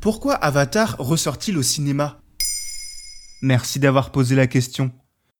Pourquoi Avatar ressort-il au cinéma? Merci d'avoir posé la question.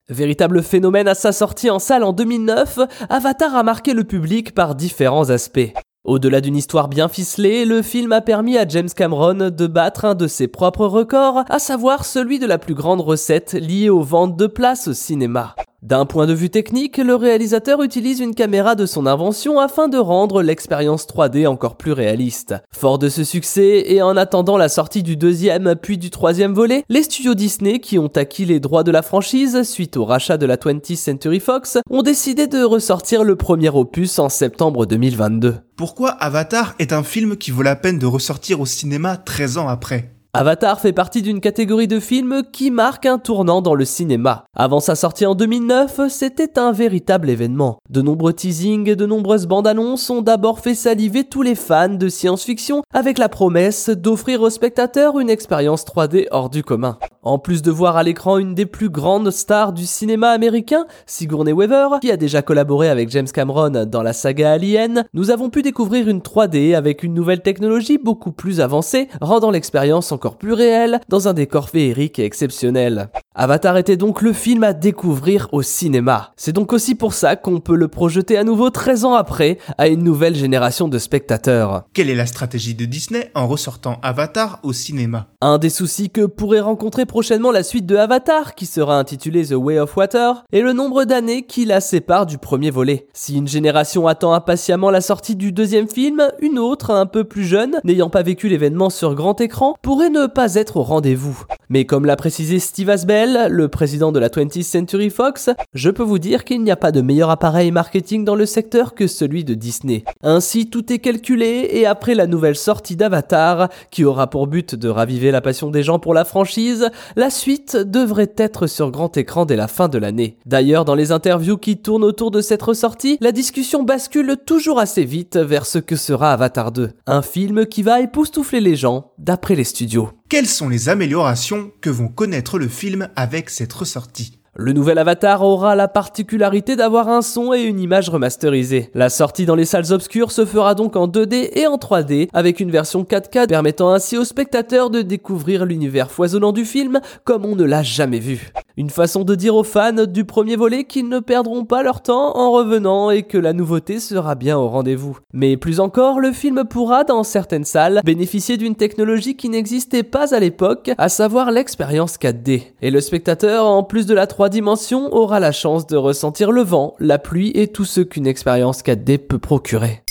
Véritable phénomène à sa sortie en salle en 2009, Avatar a marqué le public par différents aspects. Au-delà d'une histoire bien ficelée, le film a permis à James Cameron de battre un de ses propres records, à savoir celui de la plus grande recette liée aux ventes de places au cinéma. D'un point de vue technique, le réalisateur utilise une caméra de son invention afin de rendre l'expérience 3D encore plus réaliste. Fort de ce succès, et en attendant la sortie du deuxième puis du troisième volet, les studios Disney qui ont acquis les droits de la franchise suite au rachat de la 20th Century Fox ont décidé de ressortir le premier opus en septembre 2022. Pourquoi Avatar est un film qui vaut la peine de ressortir au cinéma 13 ans après? Avatar fait partie d'une catégorie de films qui marque un tournant dans le cinéma. Avant sa sortie en 2009, c'était un véritable événement. De nombreux teasings et de nombreuses bandes annonces ont d'abord fait saliver tous les fans de science-fiction avec la promesse d'offrir aux spectateurs une expérience 3D hors du commun. En plus de voir à l'écran une des plus grandes stars du cinéma américain, Sigourney Weaver, qui a déjà collaboré avec James Cameron dans la saga Alien, nous avons pu découvrir une 3D avec une nouvelle technologie beaucoup plus avancée, rendant l'expérience encore plus réelle dans un décor féerique et exceptionnel. Avatar était donc le film à découvrir au cinéma. C'est donc aussi pour ça qu'on peut le projeter à nouveau 13 ans après à une nouvelle génération de spectateurs. Quelle est la stratégie de Disney en ressortant Avatar au cinéma? Un des soucis que pourrait rencontrer prochainement la suite de Avatar, qui sera intitulée The Way of Water, est le nombre d'années qui la sépare du premier volet. Si une génération attend impatiemment la sortie du deuxième film, une autre, un peu plus jeune, n'ayant pas vécu l'événement sur grand écran, pourrait ne pas être au rendez-vous. Mais comme l'a précisé Steve Asbell, le président de la 20th Century Fox, je peux vous dire qu'il n'y a pas de meilleur appareil marketing dans le secteur que celui de Disney. Ainsi, tout est calculé et après la nouvelle sortie d'Avatar, qui aura pour but de raviver la passion des gens pour la franchise, la suite devrait être sur grand écran dès la fin de l'année. D'ailleurs, dans les interviews qui tournent autour de cette ressortie, la discussion bascule toujours assez vite vers ce que sera Avatar 2, un film qui va époustoufler les gens, d'après les studios. Quelles sont les améliorations que vont connaître le film avec cette ressortie? Le nouvel Avatar aura la particularité d'avoir un son et une image remasterisée. La sortie dans les salles obscures se fera donc en 2D et en 3D, avec une version 4K permettant ainsi aux spectateurs de découvrir l'univers foisonnant du film comme on ne l'a jamais vu. Une façon de dire aux fans du premier volet qu'ils ne perdront pas leur temps en revenant et que la nouveauté sera bien au rendez-vous. Mais plus encore, le film pourra, dans certaines salles, bénéficier d'une technologie qui n'existait pas à l'époque, à savoir l'expérience 4D. Et le spectateur, en plus de la 3 dimensions, aura la chance de ressentir le vent, la pluie et tout ce qu'une expérience 4D peut procurer.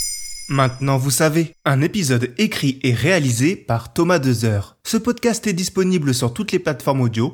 Maintenant vous savez, un épisode écrit et réalisé par Thomas Dezer. Ce podcast est disponible sur toutes les plateformes audio